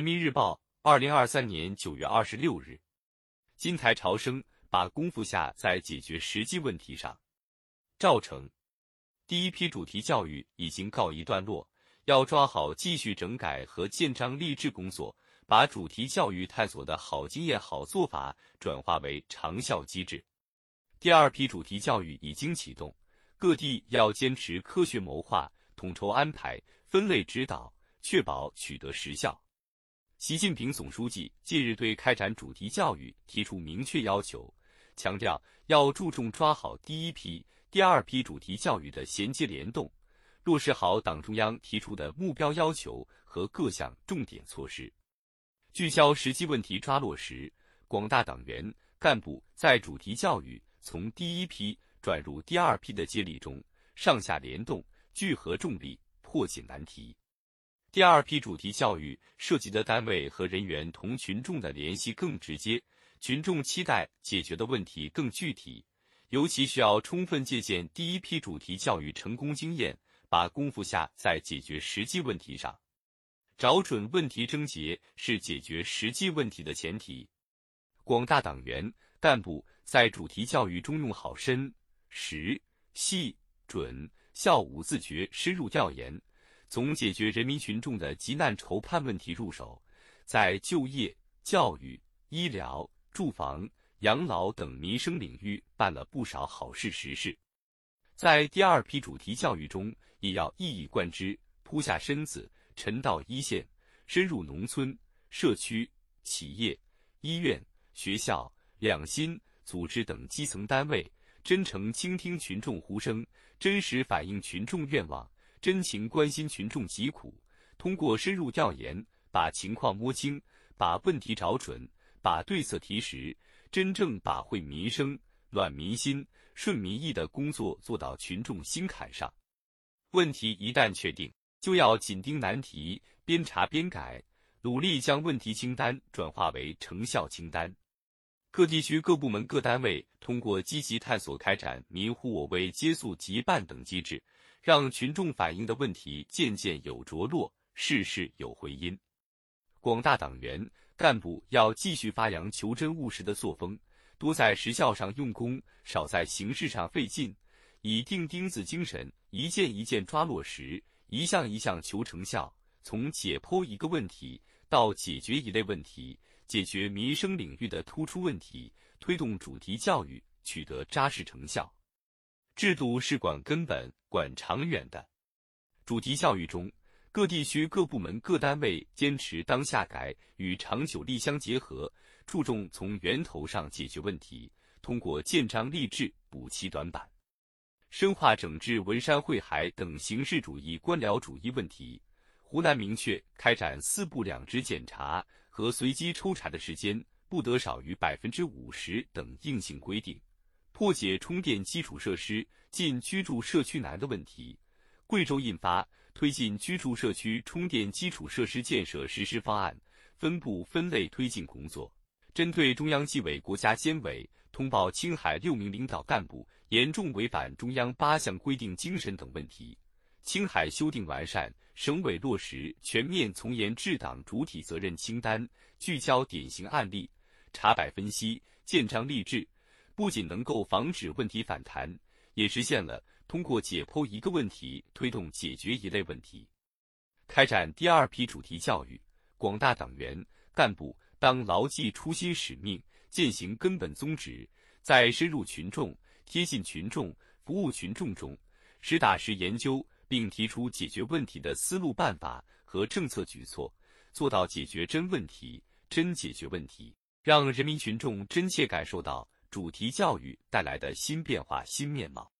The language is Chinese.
人民日报，二零二三年九月二十六日，金台潮生把功夫下在解决实际问题上。赵成，第一批主题教育已经告一段落，要抓好继续整改和建章立制工作，把主题教育探索的好经验、好做法转化为长效机制。第二批主题教育已经启动，各地要坚持科学谋划、统筹安排、分类指导，确保取得实效。习近平总书记近日对开展主题教育提出明确要求，强调要注重抓好第一批、第二批主题教育的衔接联动，落实好党中央提出的目标要求和各项重点措施，聚焦实际问题抓落实。广大党员干部在主题教育从第一批转入第二批的接力中，上下联动，聚合重力，破解难题。第二批主题教育涉及的单位和人员同群众的联系更直接，群众期待解决的问题更具体，尤其需要充分借鉴第一批主题教育成功经验，把功夫下在解决实际问题上，找准问题症结是解决实际问题的前提。广大党员干部在主题教育中用好深、实、细、准、效五字诀深入调研。从解决人民群众的急难愁盼问题入手，在就业、教育、医疗、住房、养老等民生领域办了不少好事实事。在第二批主题教育中，也要一以贯之，扑下身子，沉到一线，深入农村、社区、企业、医院、学校、两心组织等基层单位，真诚倾听群众呼声，真实反映群众愿望。真情关心群众疾苦，通过深入调研，把情况摸清，把问题找准，把对策提实，真正把惠民生、暖民心、顺民意的工作做到群众心坎上。问题一旦确定，就要紧盯难题，边查边改，努力将问题清单转化为成效清单。各地区各部门各单位通过积极探索，开展“民呼我为”接诉急办等机制。让群众反映的问题渐渐有着落，事事有回音。广大党员干部要继续发扬求真务实的作风，多在实效上用功，少在形式上费劲，以钉钉子精神，一件一件抓落实，一项一项求成效。从解剖一个问题到解决一类问题，解决民生领域的突出问题，推动主题教育取得扎实成效。制度是管根本、管长远的。主题教育中，各地区各部门各单位坚持当下改与长久立相结合，注重从源头上解决问题，通过建章立制补齐短板，深化整治文山会海等形式主义、官僚主义问题。湖南明确开展四不两值检查和随机抽查的时间不得少于百分之五十等硬性规定。破解充电基础设施进居住社区难的问题，贵州印发推进居住社区充电基础设施建设实施方案，分部分类推进工作。针对中央纪委国家监委通报青海六名领导干部严重违反中央八项规定精神等问题，青海修订完善省委落实全面从严治党主体责任清单，聚焦典型案例，查摆分析，建章立制。不仅能够防止问题反弹，也实现了通过解剖一个问题推动解决一类问题。开展第二批主题教育，广大党员干部当牢记初心使命，践行根本宗旨，在深入群众、贴近群众、服务群众中，实打实研究并提出解决问题的思路办法和政策举措，做到解决真问题、真解决问题，让人民群众真切感受到。主题教育带来的新变化、新面貌。